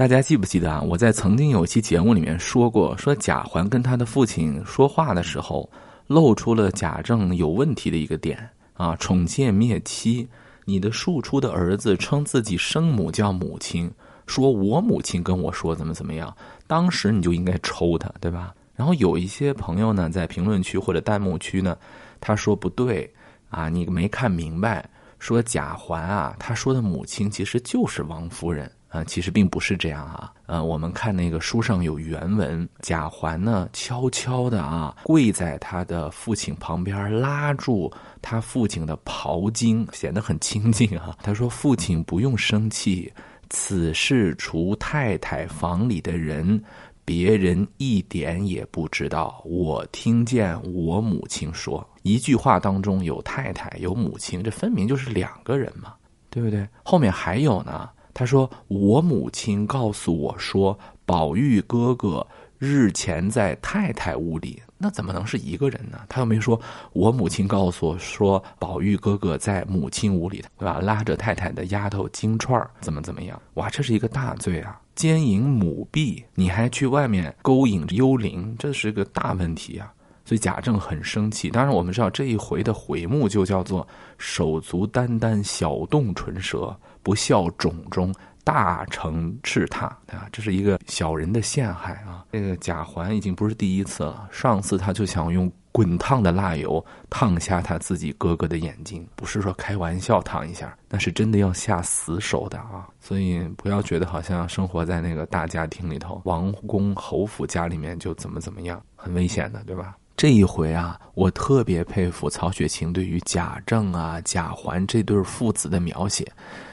大家记不记得啊？我在曾经有一期节目里面说过，说贾环跟他的父亲说话的时候，露出了贾政有问题的一个点啊，宠妾灭妻，你的庶出的儿子称自己生母叫母亲，说我母亲跟我说怎么怎么样，当时你就应该抽他，对吧？然后有一些朋友呢，在评论区或者弹幕区呢，他说不对啊，你没看明白，说贾环啊，他说的母亲其实就是王夫人。啊，其实并不是这样啊。呃，我们看那个书上有原文，贾环呢悄悄的啊跪在他的父亲旁边，拉住他父亲的袍襟，显得很亲近啊。他说：“父亲不用生气，此事除太太房里的人，别人一点也不知道。我听见我母亲说，一句话当中有太太有母亲，这分明就是两个人嘛，对不对？后面还有呢。”他说：“我母亲告诉我说，宝玉哥哥日前在太太屋里，那怎么能是一个人呢？他又没说，我母亲告诉我说，宝玉哥哥在母亲屋里，对吧？拉着太太的丫头金钏怎么怎么样？哇，这是一个大罪啊！奸淫母婢，你还去外面勾引幽灵，这是个大问题啊！所以贾政很生气。当然，我们知道这一回的回目就叫做‘手足眈眈，小动唇舌’。”不孝种中，大成斥踏啊！这是一个小人的陷害啊！这个贾环已经不是第一次了，上次他就想用滚烫的蜡油烫瞎他自己哥哥的眼睛，不是说开玩笑烫一下，那是真的要下死手的啊！所以不要觉得好像生活在那个大家庭里头，王公侯府家里面就怎么怎么样，很危险的，对吧？这一回啊，我特别佩服曹雪芹对于贾政啊、贾环这对父子的描写，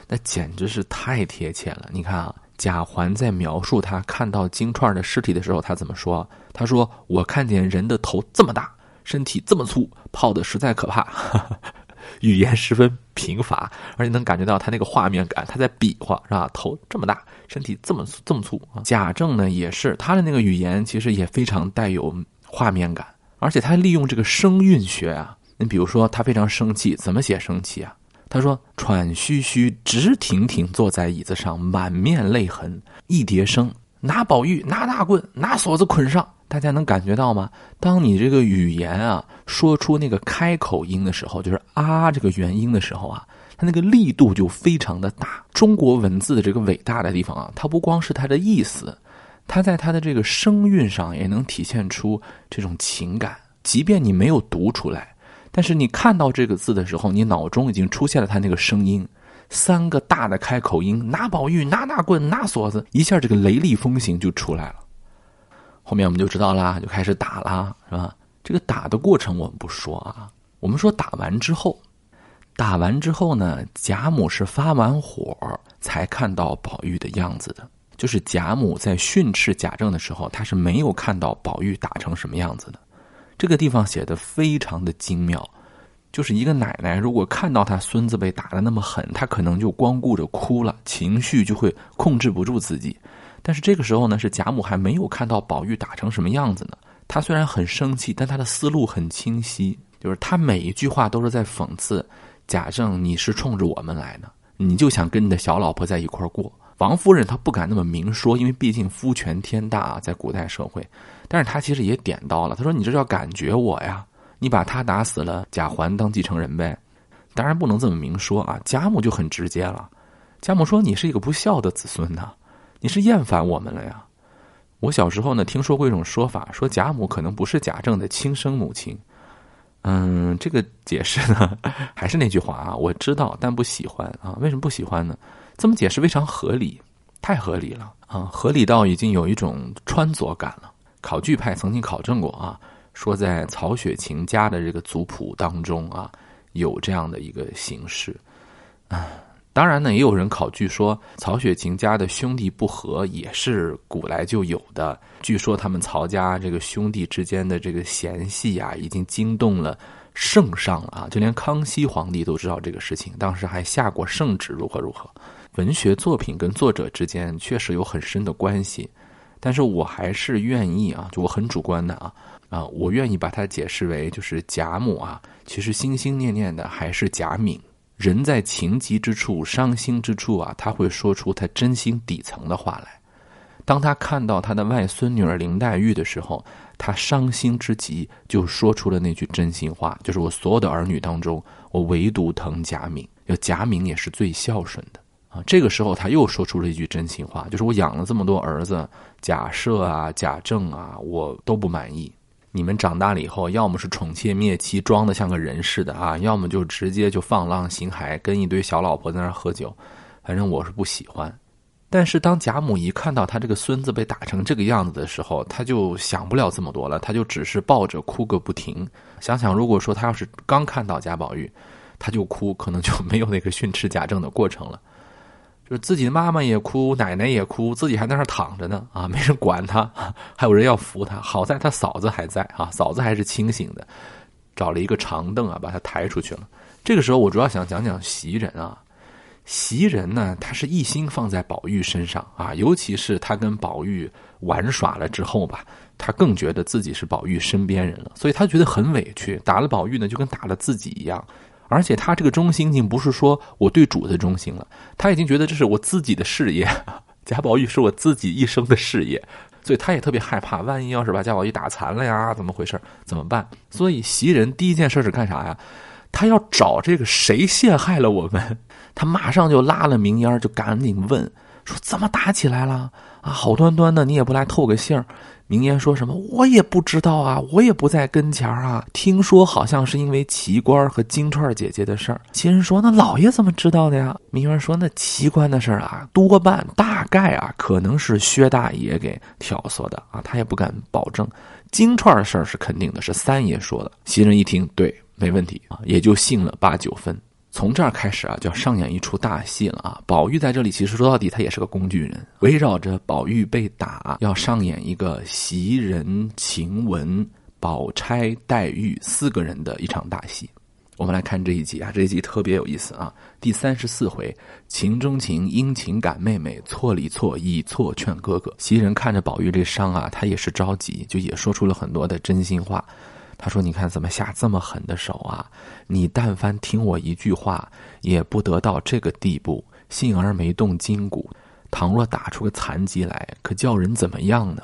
那简直是太贴切了。你看啊，贾环在描述他看到金钏的尸体的时候，他怎么说？他说：“我看见人的头这么大，身体这么粗，泡的实在可怕。”语言十分贫乏，而且能感觉到他那个画面感，他在比划是吧？头这么大，身体这么这么粗啊！贾政呢，也是他的那个语言，其实也非常带有画面感。而且他利用这个声韵学啊，你比如说他非常生气，怎么写生气啊？他说喘吁吁、直挺挺坐在椅子上，满面泪痕，一叠声，拿宝玉，拿大棍，拿锁子捆上。大家能感觉到吗？当你这个语言啊说出那个开口音的时候，就是啊这个元音的时候啊，它那个力度就非常的大。中国文字的这个伟大的地方啊，它不光是它的意思。它在它的这个声韵上也能体现出这种情感，即便你没有读出来，但是你看到这个字的时候，你脑中已经出现了他那个声音，三个大的开口音：拿宝玉，拿大棍，拿锁子，一下这个雷厉风行就出来了。后面我们就知道啦，就开始打啦，是吧？这个打的过程我们不说啊，我们说打完之后，打完之后呢，贾母是发完火才看到宝玉的样子的。就是贾母在训斥贾政的时候，他是没有看到宝玉打成什么样子的。这个地方写的非常的精妙。就是一个奶奶，如果看到她孙子被打的那么狠，她可能就光顾着哭了，情绪就会控制不住自己。但是这个时候呢，是贾母还没有看到宝玉打成什么样子呢。她虽然很生气，但她的思路很清晰，就是她每一句话都是在讽刺贾政：你是冲着我们来的，你就想跟你的小老婆在一块儿过。王夫人她不敢那么明说，因为毕竟夫权天大啊，在古代社会。但是他其实也点到了，他说：“你这叫感觉我呀，你把他打死了，贾环当继承人呗。”当然不能这么明说啊。贾母就很直接了，贾母说：“你是一个不孝的子孙呐，你是厌烦我们了呀。”我小时候呢，听说过一种说法，说贾母可能不是贾政的亲生母亲。嗯，这个解释呢，还是那句话啊，我知道，但不喜欢啊。为什么不喜欢呢？这么解释非常合理，太合理了啊！合理到已经有一种穿着感了。考据派曾经考证过啊，说在曹雪芹家的这个族谱当中啊，有这样的一个形式啊。当然呢，也有人考据说曹雪芹家的兄弟不和也是古来就有的。据说他们曹家这个兄弟之间的这个嫌隙啊，已经惊动了。圣上啊，就连康熙皇帝都知道这个事情，当时还下过圣旨，如何如何。文学作品跟作者之间确实有很深的关系，但是我还是愿意啊，就我很主观的啊啊，我愿意把它解释为就是贾母啊，其实心心念念的还是贾敏。人在情急之处、伤心之处啊，他会说出他真心底层的话来。当他看到他的外孙女儿林黛玉的时候，他伤心之极，就说出了那句真心话，就是我所有的儿女当中，我唯独疼贾敏，要贾敏也是最孝顺的啊。这个时候他又说出了一句真心话，就是我养了这么多儿子，贾赦啊、贾政啊，我都不满意。你们长大了以后，要么是宠妾灭妻，装的像个人似的啊，要么就直接就放浪形骸，跟一堆小老婆在那儿喝酒。反正我是不喜欢。但是当贾母一看到他这个孙子被打成这个样子的时候，他就想不了这么多了，他就只是抱着哭个不停。想想如果说他要是刚看到贾宝玉，他就哭，可能就没有那个训斥贾政的过程了。就是自己的妈妈也哭，奶奶也哭，自己还在那儿躺着呢啊，没人管他，还有人要扶他。好在他嫂子还在啊，嫂子还是清醒的，找了一个长凳啊，把他抬出去了。这个时候我主要想讲讲袭人啊。袭人呢，他是一心放在宝玉身上啊，尤其是他跟宝玉玩耍了之后吧，他更觉得自己是宝玉身边人了，所以他觉得很委屈。打了宝玉呢，就跟打了自己一样。而且他这个忠心，已经不是说我对主的忠心了，他已经觉得这是我自己的事业。贾宝玉是我自己一生的事业，所以他也特别害怕，万一要是把贾宝玉打残了呀，怎么回事？怎么办？所以袭人第一件事是干啥呀？他要找这个谁陷害了我们。他马上就拉了明烟就赶紧问说：“怎么打起来了？啊，好端端的，你也不来透个信儿。”明烟说什么：“我也不知道啊，我也不在跟前啊。听说好像是因为奇官和金钏姐姐的事儿。”袭人说：“那老爷怎么知道的呀？”明烟说：“那奇官的事儿啊，多半大概啊，可能是薛大爷给挑唆的啊，他也不敢保证。金钏的事儿是肯定的，是三爷说的。”袭人一听，对，没问题啊，也就信了八九分。从这儿开始啊，就要上演一出大戏了啊！宝玉在这里其实说到底，他也是个工具人，围绕着宝玉被打，要上演一个袭人、晴雯、宝钗、黛玉四个人的一场大戏。我们来看这一集啊，这一集特别有意思啊！第三十四回，情中情，因情感妹妹，错里错，以错劝哥哥。袭人看着宝玉这伤啊，他也是着急，就也说出了很多的真心话。他说：“你看怎么下这么狠的手啊？你但凡听我一句话，也不得到这个地步。幸而没动筋骨，倘若打出个残疾来，可叫人怎么样呢？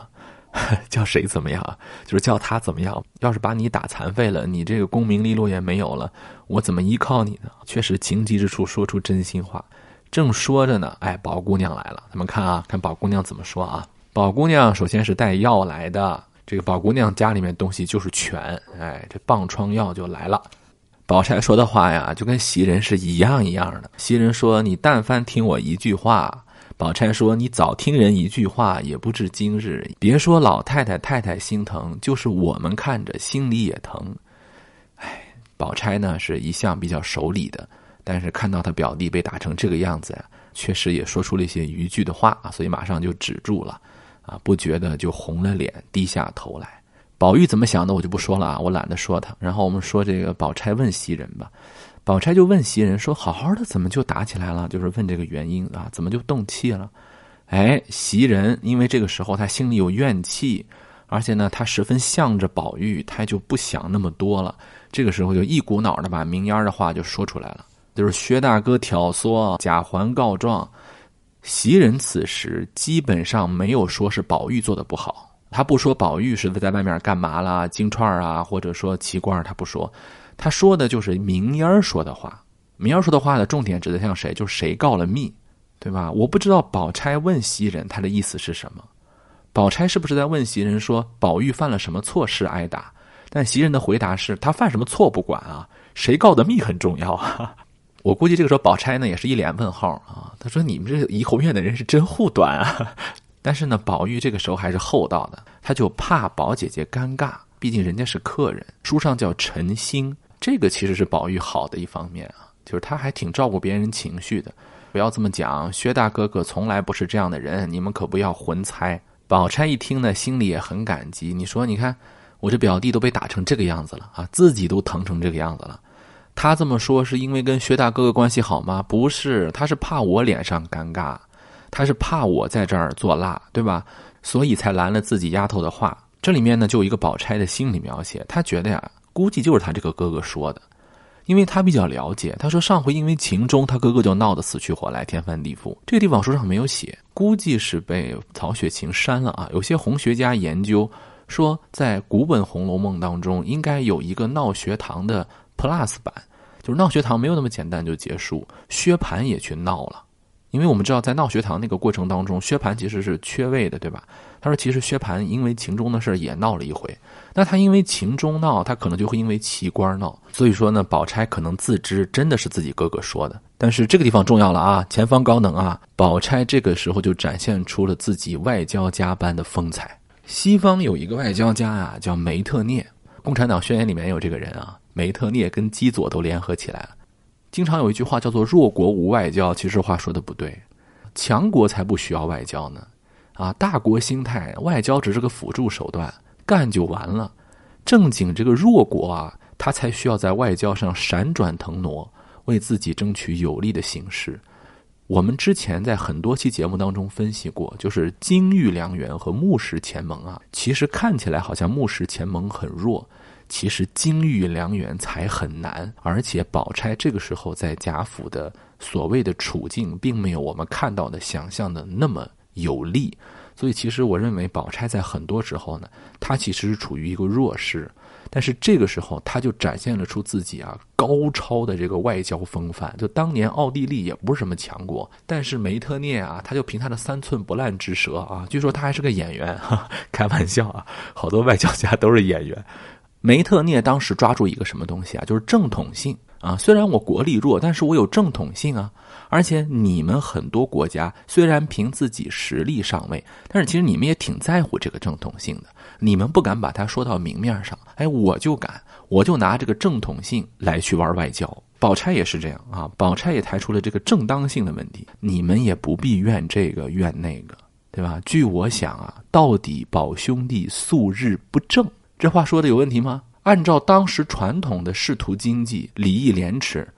叫谁怎么样？就是叫他怎么样？要是把你打残废了，你这个功名利禄也没有了，我怎么依靠你呢？确实情急之处说出真心话。正说着呢，哎，宝姑娘来了。咱们看啊，看宝姑娘怎么说啊？宝姑娘首先是带药来的。”这个宝姑娘家里面东西就是全，哎，这棒疮药就来了。宝钗说的话呀，就跟袭人是一样一样的。袭人说：“你但凡听我一句话。”宝钗说：“你早听人一句话，也不至今日。别说老太太太太心疼，就是我们看着心里也疼。”哎，宝钗呢是一向比较守礼的，但是看到他表弟被打成这个样子呀，确实也说出了一些逾矩的话啊，所以马上就止住了。啊，不觉得就红了脸，低下头来。宝玉怎么想的，我就不说了啊，我懒得说他。然后我们说这个宝钗问袭人吧，宝钗就问袭人说：“好好的，怎么就打起来了？就是问这个原因啊，怎么就动气了？”哎，袭人因为这个时候他心里有怨气，而且呢，他十分向着宝玉，他就不想那么多了。这个时候就一股脑的把明烟的话就说出来了，就是薛大哥挑唆贾环告状。袭人此时基本上没有说是宝玉做的不好，他不说宝玉是在外面干嘛啦，金钏啊，或者说奇官，他不说，他说的就是明烟说的话。明烟说的话的重点指的像谁？就是谁告了密，对吧？我不知道宝钗问袭人他的意思是什么，宝钗是不是在问袭人说宝玉犯了什么错事挨打？但袭人的回答是他犯什么错不管啊，谁告的密很重要啊。我估计这个时候，宝钗呢也是一脸问号啊。他说：“你们这怡红院的人是真护短啊！” 但是呢，宝玉这个时候还是厚道的，他就怕宝姐姐尴尬，毕竟人家是客人。书上叫陈心，这个其实是宝玉好的一方面啊，就是他还挺照顾别人情绪的。不要这么讲，薛大哥哥从来不是这样的人，你们可不要混猜。宝钗一听呢，心里也很感激。你说，你看我这表弟都被打成这个样子了啊，自己都疼成这个样子了。他这么说是因为跟薛大哥哥关系好吗？不是，他是怕我脸上尴尬，他是怕我在这儿做辣，对吧？所以才拦了自己丫头的话。这里面呢，就有一个宝钗的心理描写，他觉得呀，估计就是他这个哥哥说的，因为他比较了解。他说上回因为秦钟，他哥哥就闹得死去活来，天翻地覆。这个地方书上没有写，估计是被曹雪芹删了啊。有些红学家研究说，在古本《红楼梦》当中，应该有一个闹学堂的 Plus 版，就是闹学堂没有那么简单就结束，薛蟠也去闹了。因为我们知道，在闹学堂那个过程当中，薛蟠其实是缺位的，对吧？他说，其实薛蟠因为秦钟的事也闹了一回。那他因为秦钟闹，他可能就会因为奇官闹。所以说呢，宝钗可能自知真的是自己哥哥说的。但是这个地方重要了啊，前方高能啊！宝钗这个时候就展现出了自己外交家般的风采。西方有一个外交家啊，叫梅特涅，共产党宣言里面有这个人啊，梅特涅跟基佐都联合起来了。经常有一句话叫做“弱国无外交”，其实话说的不对，强国才不需要外交呢。啊，大国心态，外交只是个辅助手段，干就完了。正经这个弱国啊，他才需要在外交上闪转腾挪，为自己争取有利的形势。我们之前在很多期节目当中分析过，就是金玉良缘和木石前盟啊，其实看起来好像木石前盟很弱。其实金玉良缘才很难，而且宝钗这个时候在贾府的所谓的处境，并没有我们看到的、想象的那么有利。所以，其实我认为宝钗在很多时候呢，她其实是处于一个弱势。但是这个时候，她就展现了出自己啊高超的这个外交风范。就当年奥地利也不是什么强国，但是梅特涅啊，他就凭他的三寸不烂之舌啊，据说他还是个演员，开玩笑啊，好多外交家都是演员。梅特涅当时抓住一个什么东西啊？就是正统性啊！虽然我国力弱，但是我有正统性啊！而且你们很多国家虽然凭自己实力上位，但是其实你们也挺在乎这个正统性的。你们不敢把它说到明面上，哎，我就敢，我就拿这个正统性来去玩外交。宝钗也是这样啊！宝钗也抬出了这个正当性的问题，你们也不必怨这个怨那个，对吧？据我想啊，到底宝兄弟素日不正。这话说的有问题吗？按照当时传统的仕途经济、礼义廉耻，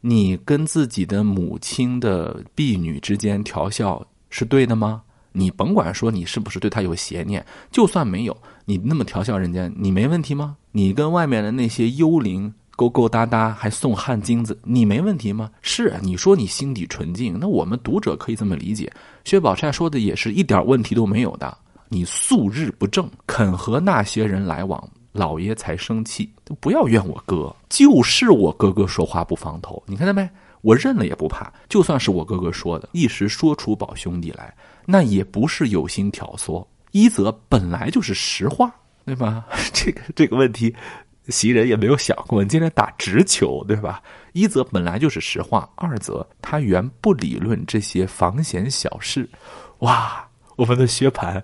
你跟自己的母亲的婢女之间调笑是对的吗？你甭管说你是不是对他有邪念，就算没有，你那么调笑人家，你没问题吗？你跟外面的那些幽灵勾勾搭搭，还送汗巾子，你没问题吗？是你说你心底纯净，那我们读者可以这么理解。薛宝钗说的也是一点问题都没有的。你素日不正，肯和那些人来往，老爷才生气。都不要怨我哥，就是我哥哥说话不方头。你看到没？我认了也不怕。就算是我哥哥说的，一时说出宝兄弟来，那也不是有心挑唆。一则本来就是实话，对吧？这个这个问题，袭人也没有想过。你今天打直球，对吧？一则本来就是实话，二则他原不理论这些房闲小事。哇，我们的薛蟠。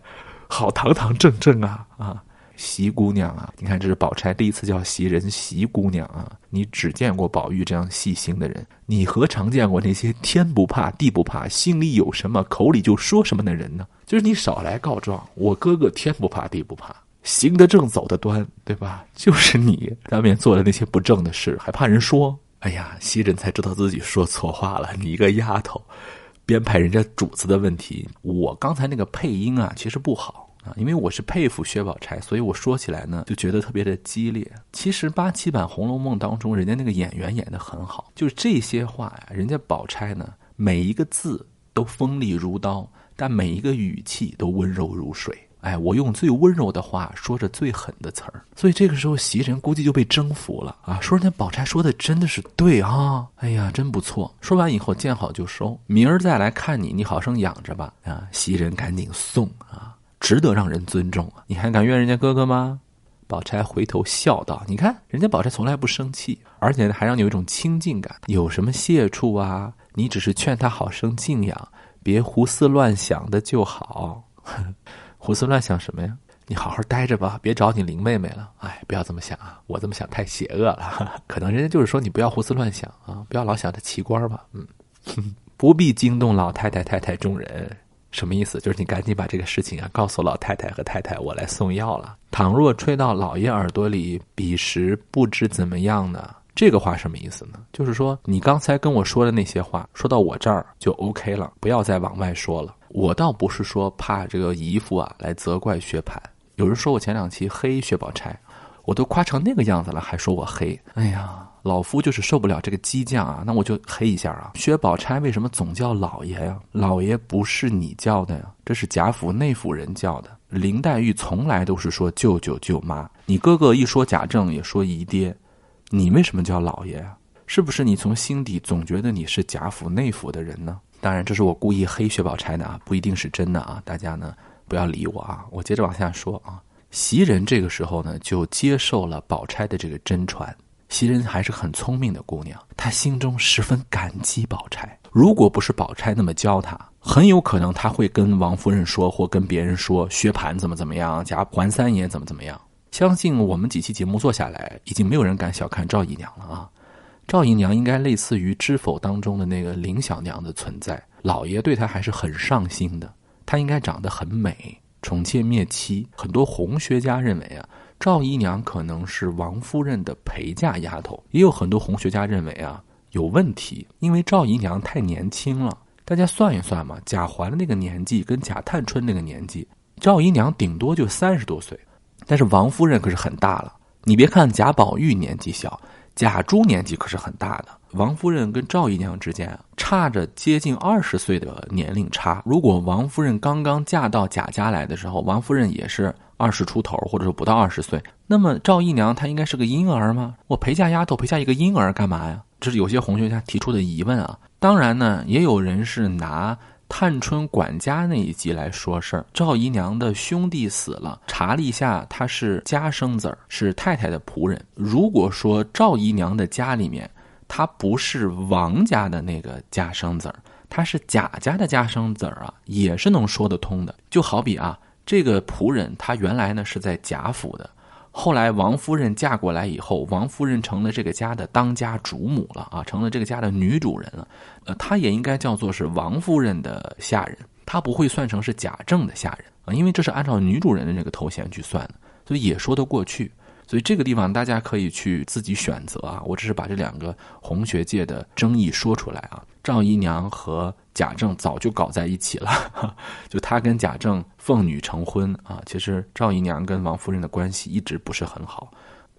好堂堂正正啊啊，席姑娘啊！你看，这是宝钗第一次叫袭人席姑娘啊。你只见过宝玉这样细心的人，你何尝见过那些天不怕地不怕，心里有什么口里就说什么的人呢？就是你少来告状，我哥哥天不怕地不怕，行得正走得端，对吧？就是你当面做的那些不正的事，还怕人说？哎呀，袭人才知道自己说错话了。你一个丫头。编排人家主子的问题，我刚才那个配音啊，其实不好啊，因为我是佩服薛宝钗，所以我说起来呢就觉得特别的激烈。其实八七版《红楼梦》当中，人家那个演员演的很好，就是这些话呀，人家宝钗呢每一个字都锋利如刀，但每一个语气都温柔如水。哎，我用最温柔的话说着最狠的词儿，所以这个时候袭人估计就被征服了啊！说人家宝钗说的真的是对啊！哎呀，真不错。说完以后见好就收，明儿再来看你，你好生养着吧啊！袭人赶紧送啊，值得让人尊重啊！你还敢怨人家哥哥吗？宝钗回头笑道：“你看人家宝钗从来不生气，而且还让你有一种亲近感。有什么谢处啊？你只是劝他好生静养，别胡思乱想的就好。”胡思乱想什么呀？你好好待着吧，别找你林妹妹了。哎，不要这么想啊，我这么想太邪恶了。可能人家就是说你不要胡思乱想啊，不要老想着奇官吧。嗯，不必惊动老太太、太太众人。什么意思？就是你赶紧把这个事情啊告诉老太太和太太，我来送药了。倘若吹到老爷耳朵里，彼时不知怎么样呢？这个话什么意思呢？就是说你刚才跟我说的那些话，说到我这儿就 OK 了，不要再往外说了。我倒不是说怕这个姨父啊来责怪薛蟠。有人说我前两期黑薛宝钗，我都夸成那个样子了，还说我黑。哎呀，老夫就是受不了这个激将啊，那我就黑一下啊。薛宝钗为什么总叫老爷呀？老爷不是你叫的呀，这是贾府内府人叫的。林黛玉从来都是说舅舅舅妈，你哥哥一说贾政也说姨爹，你为什么叫老爷啊？是不是你从心底总觉得你是贾府内府的人呢？当然，这是我故意黑薛宝钗的啊，不一定是真的啊。大家呢不要理我啊。我接着往下说啊。袭人这个时候呢，就接受了宝钗的这个真传。袭人还是很聪明的姑娘，她心中十分感激宝钗。如果不是宝钗那么教她，很有可能她会跟王夫人说，或跟别人说薛蟠怎么怎么样，贾环三爷怎么怎么样。相信我们几期节目做下来，已经没有人敢小看赵姨娘了啊！赵姨娘应该类似于《知否》当中的那个林小娘的存在，老爷对她还是很上心的。她应该长得很美。宠妾灭妻，很多红学家认为啊，赵姨娘可能是王夫人的陪嫁丫头。也有很多红学家认为啊，有问题，因为赵姨娘太年轻了。大家算一算嘛，贾环的那个年纪跟贾探春那个年纪，赵姨娘顶多就三十多岁，但是王夫人可是很大了。你别看贾宝玉年纪小，贾珠年纪可是很大的。王夫人跟赵姨娘之间，差着接近二十岁的年龄差。如果王夫人刚刚嫁到贾家来的时候，王夫人也是二十出头，或者说不到二十岁，那么赵姨娘她应该是个婴儿吗？我陪嫁丫头陪嫁一个婴儿干嘛呀？这是有些红学家提出的疑问啊。当然呢，也有人是拿探春管家那一集来说事儿。赵姨娘的兄弟死了，查了一下，他是家生子儿，是太太的仆人。如果说赵姨娘的家里面，他不是王家的那个家生子儿，他是贾家的家生子儿啊，也是能说得通的。就好比啊，这个仆人他原来呢是在贾府的，后来王夫人嫁过来以后，王夫人成了这个家的当家主母了啊，成了这个家的女主人了。呃，她也应该叫做是王夫人的下人，她不会算成是贾政的下人啊，因为这是按照女主人的那个头衔去算的，所以也说得过去。所以这个地方大家可以去自己选择啊，我只是把这两个红学界的争议说出来啊。赵姨娘和贾政早就搞在一起了，就她跟贾政奉女成婚啊。其实赵姨娘跟王夫人的关系一直不是很好，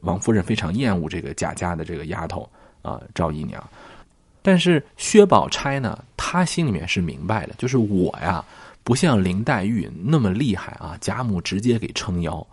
王夫人非常厌恶这个贾家的这个丫头啊赵姨娘。但是薛宝钗呢，她心里面是明白的，就是我呀不像林黛玉那么厉害啊，贾母直接给撑腰。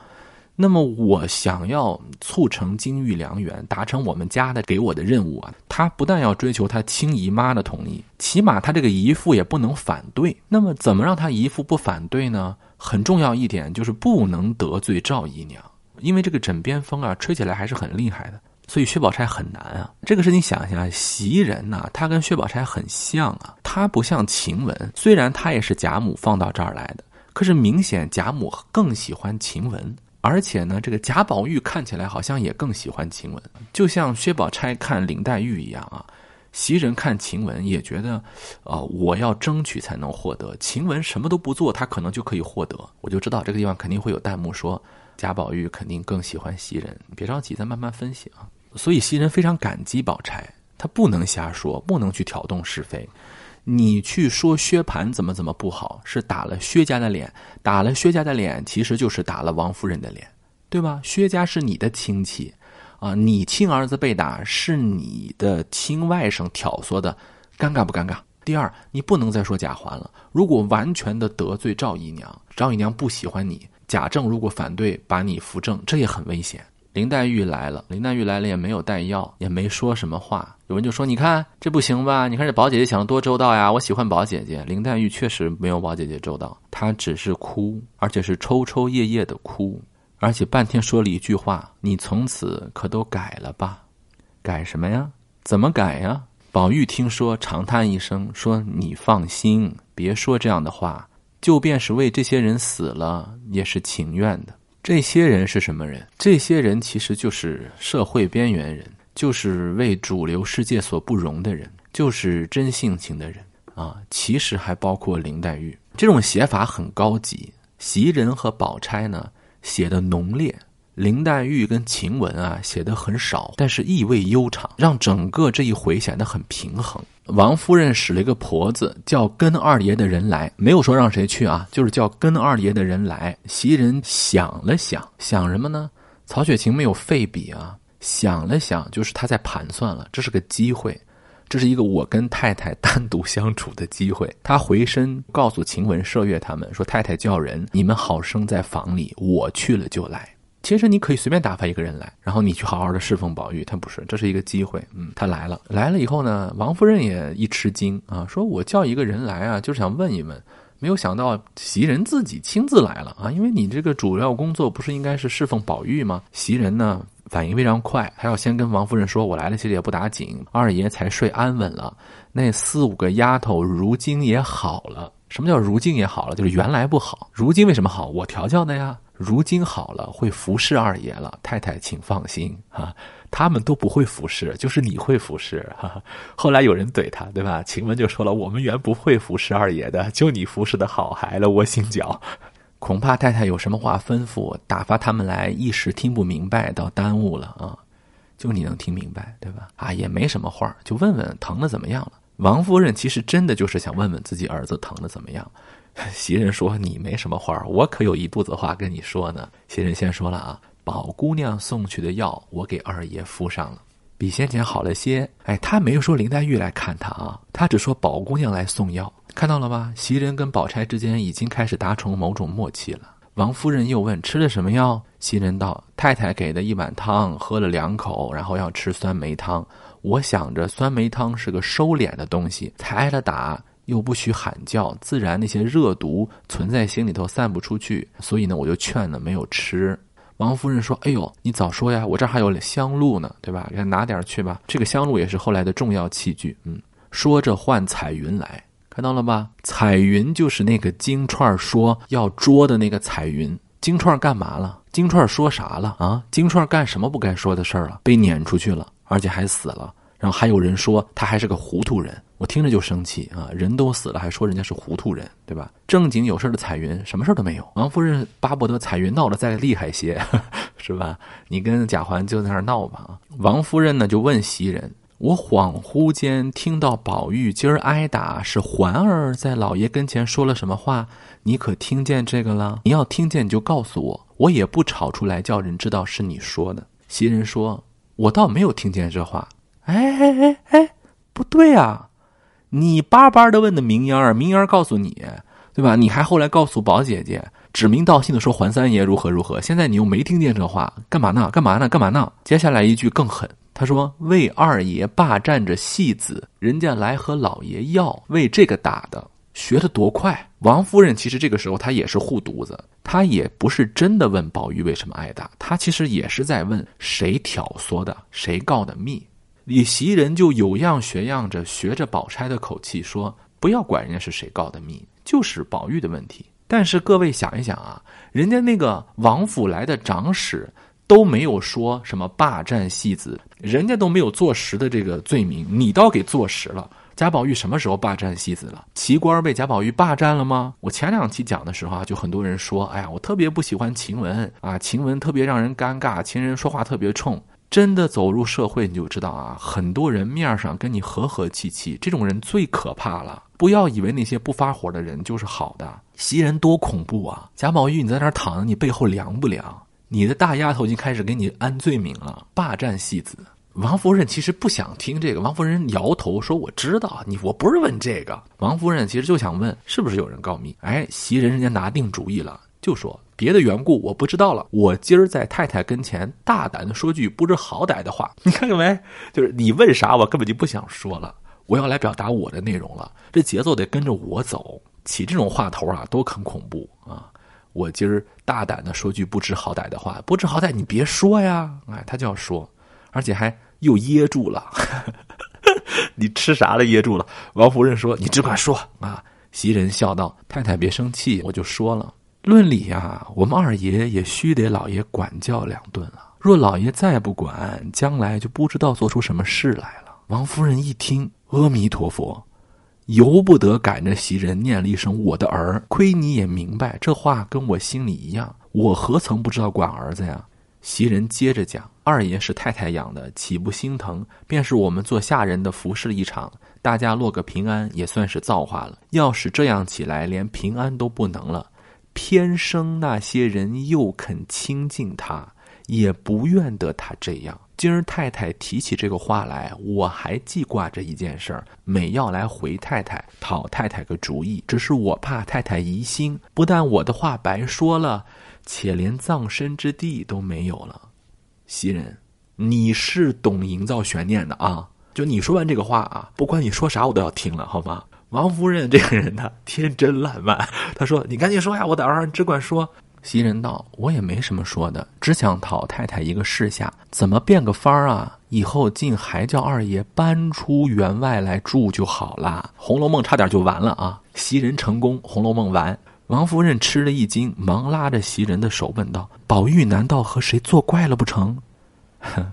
那么我想要促成金玉良缘，达成我们家的给我的任务啊，他不但要追求他亲姨妈的同意，起码他这个姨父也不能反对。那么怎么让他姨父不反对呢？很重要一点就是不能得罪赵姨娘，因为这个枕边风啊，吹起来还是很厉害的。所以薛宝钗很难啊。这个事情想一想，袭人呐，她跟薛宝钗很像啊，她不像晴雯，虽然她也是贾母放到这儿来的，可是明显贾母更喜欢晴雯。而且呢，这个贾宝玉看起来好像也更喜欢晴雯，就像薛宝钗看林黛玉一样啊。袭人看晴雯也觉得，啊，我要争取才能获得。晴雯什么都不做，她可能就可以获得。我就知道这个地方肯定会有弹幕说贾宝玉肯定更喜欢袭人。别着急，再慢慢分析啊。所以袭人非常感激宝钗，她不能瞎说，不能去挑动是非。你去说薛蟠怎么怎么不好，是打了薛家的脸，打了薛家的脸，其实就是打了王夫人的脸，对吧？薛家是你的亲戚，啊，你亲儿子被打是你的亲外甥挑唆的，尴尬不尴尬？第二，你不能再说贾环了。如果完全的得罪赵姨娘，赵姨娘不喜欢你，贾政如果反对把你扶正，这也很危险。林黛玉来了，林黛玉来了也没有带药，也没说什么话。有人就说：“你看这不行吧？你看这宝姐姐想的多周到呀！我喜欢宝姐姐。”林黛玉确实没有宝姐姐周到，她只是哭，而且是抽抽噎噎的哭，而且半天说了一句话：“你从此可都改了吧？改什么呀？怎么改呀？”宝玉听说，长叹一声说：“你放心，别说这样的话。就便是为这些人死了，也是情愿的。”这些人是什么人？这些人其实就是社会边缘人，就是为主流世界所不容的人，就是真性情的人啊！其实还包括林黛玉。这种写法很高级。袭人和宝钗呢，写的浓烈。林黛玉跟晴雯啊写的很少，但是意味悠长，让整个这一回显得很平衡。王夫人使了一个婆子，叫跟二爷的人来，没有说让谁去啊，就是叫跟二爷的人来。袭人想了想，想什么呢？曹雪芹没有废笔啊，想了想，就是他在盘算了，这是个机会，这是一个我跟太太单独相处的机会。他回身告诉晴雯、麝月他们说：“太太叫人，你们好生在房里，我去了就来。”其实你可以随便打发一个人来，然后你去好好的侍奉宝玉。他不是，这是一个机会。嗯，他来了，来了以后呢，王夫人也一吃惊啊，说我叫一个人来啊，就是想问一问，没有想到袭人自己亲自来了啊，因为你这个主要工作不是应该是侍奉宝玉吗？袭人呢反应非常快，还要先跟王夫人说，我来了，其实也不打紧，二爷才睡安稳了，那四五个丫头如今也好了。什么叫如今也好了？就是原来不好，如今为什么好？我调教的呀。如今好了，会服侍二爷了，太太请放心啊，他们都不会服侍，就是你会服侍。哈。后来有人怼他，对吧？晴雯就说了：“我们原不会服侍二爷的，就你服侍的好，孩了我心脚。恐怕太太有什么话吩咐，打发他们来，一时听不明白，倒耽误了啊。就你能听明白，对吧？啊，也没什么话，就问问疼的怎么样了。王夫人其实真的就是想问问自己儿子疼的怎么样。” 袭人说：“你没什么话，我可有一肚子话跟你说呢。”袭人先说了啊：“宝姑娘送去的药，我给二爷敷上了，比先前好了些。”哎，他没有说林黛玉来看他啊，他只说宝姑娘来送药，看到了吧？袭人跟宝钗之间已经开始达成某种默契了。王夫人又问：“吃了什么药？”袭人道：“太太给的一碗汤，喝了两口，然后要吃酸梅汤。我想着酸梅汤是个收敛的东西，才挨了打。”又不许喊叫，自然那些热毒存在心里头散不出去，所以呢，我就劝呢没有吃。王夫人说：“哎呦，你早说呀，我这还有香露呢，对吧？给他拿点去吧。这个香露也是后来的重要器具。”嗯，说着唤彩云来，看到了吧？彩云就是那个金钏说要捉的那个彩云。金钏干嘛了？金钏说啥了啊？金钏干什么不该说的事儿了？被撵出去了，而且还死了。然后还有人说他还是个糊涂人。我听着就生气啊！人都死了，还说人家是糊涂人，对吧？正经有事的彩云，什么事都没有。王夫人巴不得彩云闹得再厉害些，是吧？你跟贾环就在那儿闹吧。王夫人呢，就问袭人：“我恍惚间听到宝玉今儿挨打，是环儿在老爷跟前说了什么话？你可听见这个了？你要听见，你就告诉我，我也不吵出来，叫人知道是你说的。”袭人说：“我倒没有听见这话。”哎哎哎哎，不对啊！你巴巴的问的明烟儿，明烟儿告诉你，对吧？你还后来告诉宝姐姐，指名道姓的说环三爷如何如何。现在你又没听见这话，干嘛呢？干嘛呢？干嘛呢？接下来一句更狠，他说为二爷霸占着戏子，人家来和老爷要，为这个打的，学的多快。王夫人其实这个时候她也是护犊子，她也不是真的问宝玉为什么挨打，她其实也是在问谁挑唆的，谁告的密。李袭人就有样学样着，学着宝钗的口气说：“不要管人家是谁告的密，就是宝玉的问题。但是各位想一想啊，人家那个王府来的长史都没有说什么霸占戏子，人家都没有坐实的这个罪名，你倒给坐实了。贾宝玉什么时候霸占戏子了？奇官被贾宝玉霸占了吗？我前两期讲的时候啊，就很多人说：哎呀，我特别不喜欢晴雯啊，晴雯特别让人尴尬，晴人说话特别冲。”真的走入社会，你就知道啊，很多人面上跟你和和气气，这种人最可怕了。不要以为那些不发火的人就是好的。袭人多恐怖啊！贾宝玉，你在那儿躺着，你背后凉不凉？你的大丫头已经开始给你安罪名了，霸占戏子。王夫人其实不想听这个，王夫人摇头说：“我知道你，我不是问这个。”王夫人其实就想问，是不是有人告密？哎，袭人人家拿定主意了，就说。别的缘故我不知道了。我今儿在太太跟前大胆的说句不知好歹的话，你看见没？就是你问啥，我根本就不想说了。我要来表达我的内容了，这节奏得跟着我走。起这种话头啊，都很恐怖啊！我今儿大胆的说句不知好歹的话，不知好歹你别说呀！哎，他就要说，而且还又噎住了。你吃啥了？噎住了？王夫人说：“你只管说啊。”袭人笑道：“太太别生气，我就说了。”论理呀，我们二爷也须得老爷管教两顿了。若老爷再不管，将来就不知道做出什么事来了。王夫人一听，阿弥陀佛，由不得赶着袭人念了一声“我的儿”。亏你也明白，这话跟我心里一样。我何曾不知道管儿子呀？袭人接着讲：“二爷是太太养的，岂不心疼？便是我们做下人的服侍一场，大家落个平安，也算是造化了。要是这样起来，连平安都不能了。”偏生那些人又肯亲近他，也不愿得他这样。今儿太太提起这个话来，我还记挂着一件事儿，每要来回太太讨太太个主意，只是我怕太太疑心，不但我的话白说了，且连葬身之地都没有了。袭人，你是懂营造悬念的啊！就你说完这个话啊，不管你说啥，我都要听了，好吗？王夫人这个人呢，天真烂漫，她说：“你赶紧说呀，我的儿只管说。”袭人道：“我也没什么说的，只想讨太太一个示下，怎么变个法儿啊？以后竟还叫二爷搬出园外来住就好啦。《红楼梦》差点就完了啊！袭人成功，《红楼梦》完。王夫人吃了一惊，忙拉着袭人的手问道：“宝玉难道和谁作怪了不成？”“ 哼，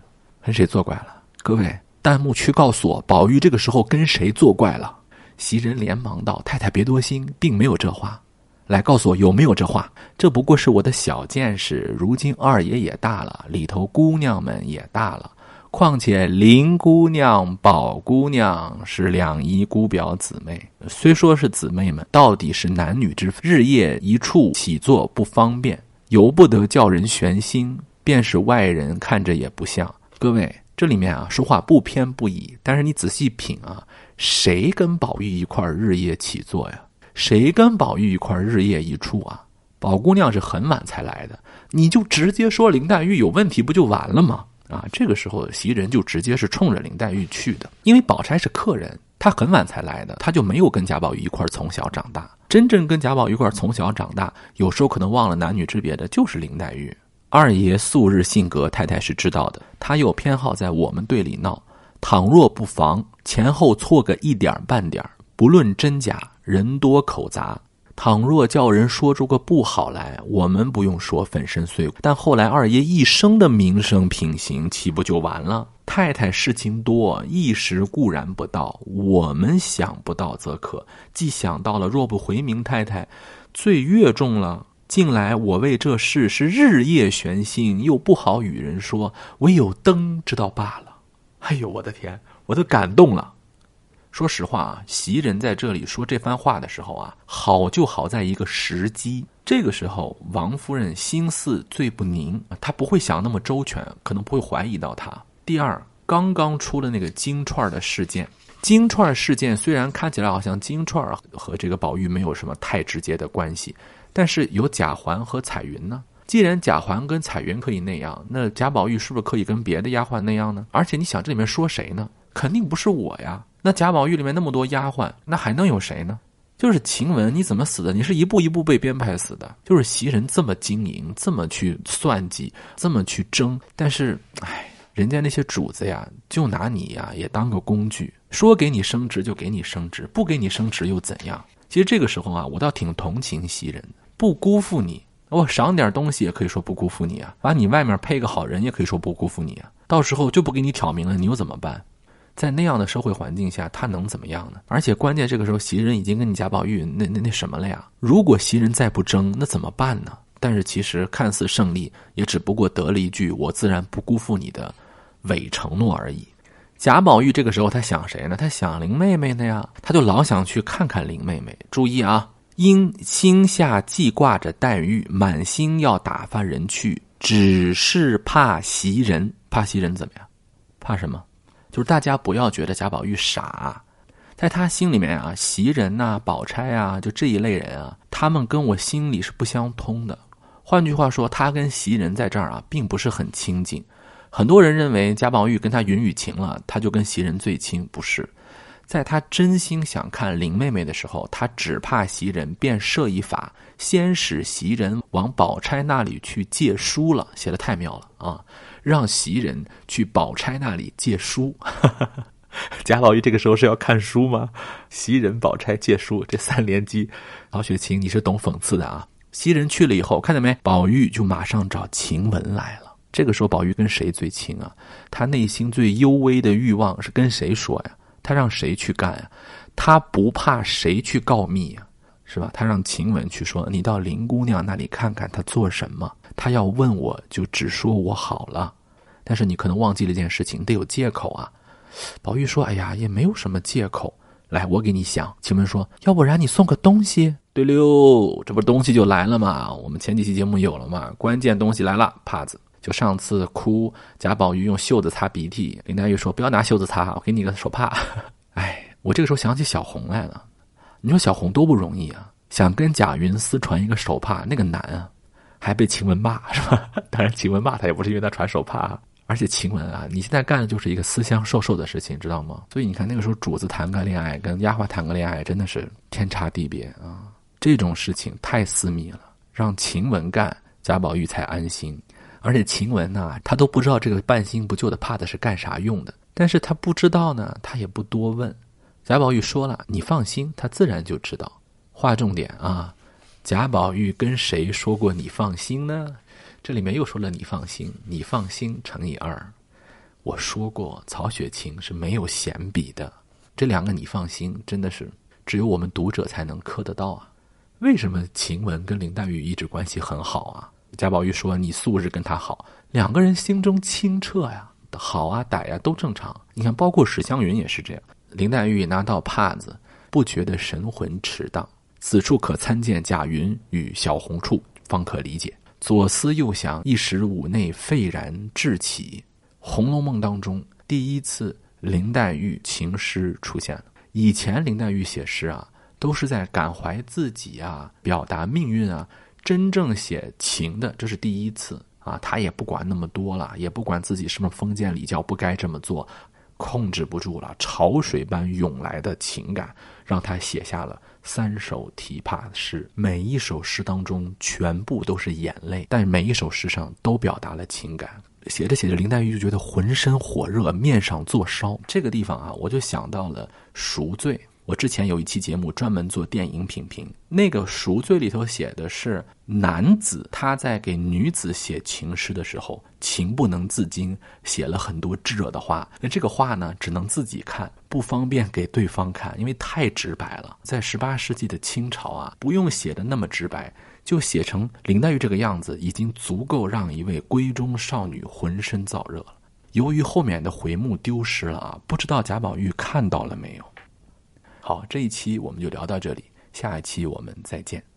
和谁作怪了？各位弹幕区告诉我，宝玉这个时候跟谁作怪了？”袭人连忙道：“太太别多心，并没有这话。”来告诉我有没有这话？这不过是我的小见识。如今二爷也大了，里头姑娘们也大了，况且林姑娘、宝姑娘是两姨姑表姊妹，虽说是姊妹们，到底是男女之分，日夜一处起坐不方便，由不得叫人悬心，便是外人看着也不像。各位，这里面啊说话不偏不倚，但是你仔细品啊，谁跟宝玉一块日夜起坐呀？谁跟宝玉一块日夜一处啊？宝姑娘是很晚才来的，你就直接说林黛玉有问题不就完了吗？啊，这个时候袭人就直接是冲着林黛玉去的，因为宝钗是客人，她很晚才来的，她就没有跟贾宝玉一块从小长大。真正跟贾宝玉一块从小长大，有时候可能忘了男女之别的就是林黛玉。二爷素日性格，太太是知道的，他又偏好在我们队里闹，倘若不防前后错个一点半点不论真假。人多口杂，倘若叫人说出个不好来，我们不用说粉身碎骨，但后来二爷一生的名声品行，岂不就完了？太太事情多，一时固然不到，我们想不到则可。既想到了，若不回明太太，罪越重了。近来我为这事是日夜悬心，又不好与人说，唯有灯知道罢了。哎呦，我的天，我都感动了。说实话啊，袭人在这里说这番话的时候啊，好就好在一个时机。这个时候，王夫人心思最不宁，她不会想那么周全，可能不会怀疑到他。第二，刚刚出了那个金串的事件，金串事件虽然看起来好像金串和这个宝玉没有什么太直接的关系，但是有贾环和彩云呢。既然贾环跟彩云可以那样，那贾宝玉是不是可以跟别的丫鬟那样呢？而且你想，这里面说谁呢？肯定不是我呀。那贾宝玉里面那么多丫鬟，那还能有谁呢？就是晴雯，你怎么死的？你是一步一步被编排死的。就是袭人这么经营，这么去算计，这么去争，但是，唉，人家那些主子呀，就拿你呀也当个工具，说给你升职就给你升职，不给你升职又怎样？其实这个时候啊，我倒挺同情袭人，不辜负你，我赏点东西也可以说不辜负你啊，把你外面配个好人也可以说不辜负你啊，到时候就不给你挑明了，你又怎么办？在那样的社会环境下，他能怎么样呢？而且关键这个时候，袭人已经跟你贾宝玉那那那什么了呀？如果袭人再不争，那怎么办呢？但是其实看似胜利，也只不过得了一句“我自然不辜负你的伪承诺”而已。贾宝玉这个时候他想谁呢？他想林妹妹呢呀，他就老想去看看林妹妹。注意啊，因心下记挂着黛玉，满心要打发人去，只是怕袭人。怕袭人怎么样？怕什么？就是大家不要觉得贾宝玉傻，在他心里面啊，袭人呐、宝钗啊，就这一类人啊，他们跟我心里是不相通的。换句话说，他跟袭人在这儿啊，并不是很亲近。很多人认为贾宝玉跟他云雨情了，他就跟袭人最亲，不是。在他真心想看林妹妹的时候，他只怕袭人，便设一法，先使袭人往宝钗那里去借书了。写的太妙了啊！让袭人去宝钗那里借书。贾宝玉这个时候是要看书吗？袭人、宝钗借书，这三连击。曹雪芹，你是懂讽刺的啊！袭人去了以后，看见没？宝玉就马上找晴雯来了。这个时候，宝玉跟谁最亲啊？他内心最幽微的欲望是跟谁说呀？他让谁去干呀？他不怕谁去告密呀？是吧？他让晴雯去说：“你到林姑娘那里看看，她做什么？她要问我就只说我好了。但是你可能忘记了一件事情，得有借口啊。”宝玉说：“哎呀，也没有什么借口。来，我给你想。”晴雯说：“要不然你送个东西？”对溜，这不东西就来了嘛？我们前几期节目有了嘛？关键东西来了，帕子。就上次哭，贾宝玉用袖子擦鼻涕，林黛玉说：“不要拿袖子擦，我给你个手帕。”哎，我这个时候想起小红来了。你说小红多不容易啊，想跟贾云私传一个手帕，那个难啊，还被晴雯骂是吧？当然，晴雯骂他也不是因为他传手帕，而且晴雯啊，你现在干的就是一个私相授受的事情，知道吗？所以你看那个时候主子谈个恋爱，跟丫鬟谈个恋爱，真的是天差地别啊！这种事情太私密了，让晴雯干，贾宝玉才安心。而且晴雯呢，她都不知道这个半新不旧的帕子是干啥用的。但是她不知道呢，她也不多问。贾宝玉说了：“你放心，他自然就知道。”划重点啊！贾宝玉跟谁说过“你放心”呢？这里面又说了“你放心”，“你放心”乘以二。我说过，曹雪芹是没有闲笔的。这两个“你放心”真的是只有我们读者才能磕得到啊！为什么晴雯跟林黛玉一直关系很好啊？贾宝玉说：“你素日跟他好，两个人心中清澈呀，好啊歹呀都正常。你看，包括史湘云也是这样。林黛玉拿到帕子，不觉得神魂迟荡。此处可参见贾云与小红处，方可理解。左思右想，一时五内沸然志起。《红楼梦》当中第一次林黛玉情诗出现了。以前林黛玉写诗啊，都是在感怀自己啊，表达命运啊。”真正写情的，这是第一次啊！他也不管那么多了，也不管自己是不是封建礼教不该这么做，控制不住了，潮水般涌来的情感，让他写下了三首琵琶诗。每一首诗当中全部都是眼泪，但每一首诗上都表达了情感。写着写着，林黛玉就觉得浑身火热，面上作烧。这个地方啊，我就想到了赎罪。我之前有一期节目专门做电影品评，那个赎罪里头写的是男子他在给女子写情诗的时候，情不能自禁，写了很多炙热的话。那这个话呢，只能自己看，不方便给对方看，因为太直白了。在十八世纪的清朝啊，不用写的那么直白，就写成林黛玉这个样子，已经足够让一位闺中少女浑身燥热了。由于后面的回目丢失了啊，不知道贾宝玉看到了没有。好，这一期我们就聊到这里，下一期我们再见。